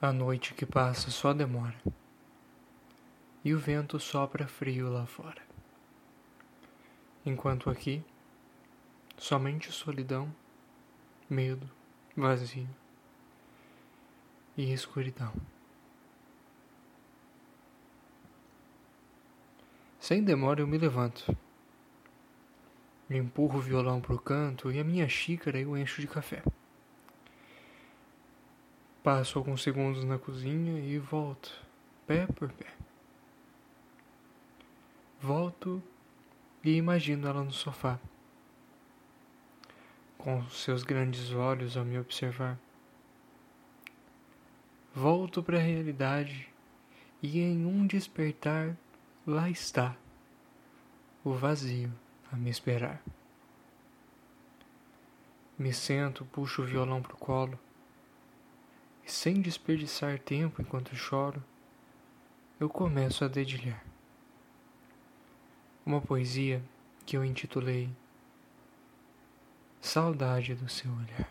A noite que passa só demora, e o vento sopra frio lá fora. Enquanto aqui, somente solidão, medo, vazio e escuridão. Sem demora eu me levanto. Empurro o violão para o canto e a minha xícara eu encho de café. Passo alguns segundos na cozinha e volto, pé por pé. Volto e imagino ela no sofá, com seus grandes olhos a me observar. Volto para a realidade e em um despertar lá está o vazio a me esperar. Me sento, puxo o violão pro colo sem desperdiçar tempo enquanto choro, eu começo a dedilhar. Uma poesia que eu intitulei Saudade do seu olhar.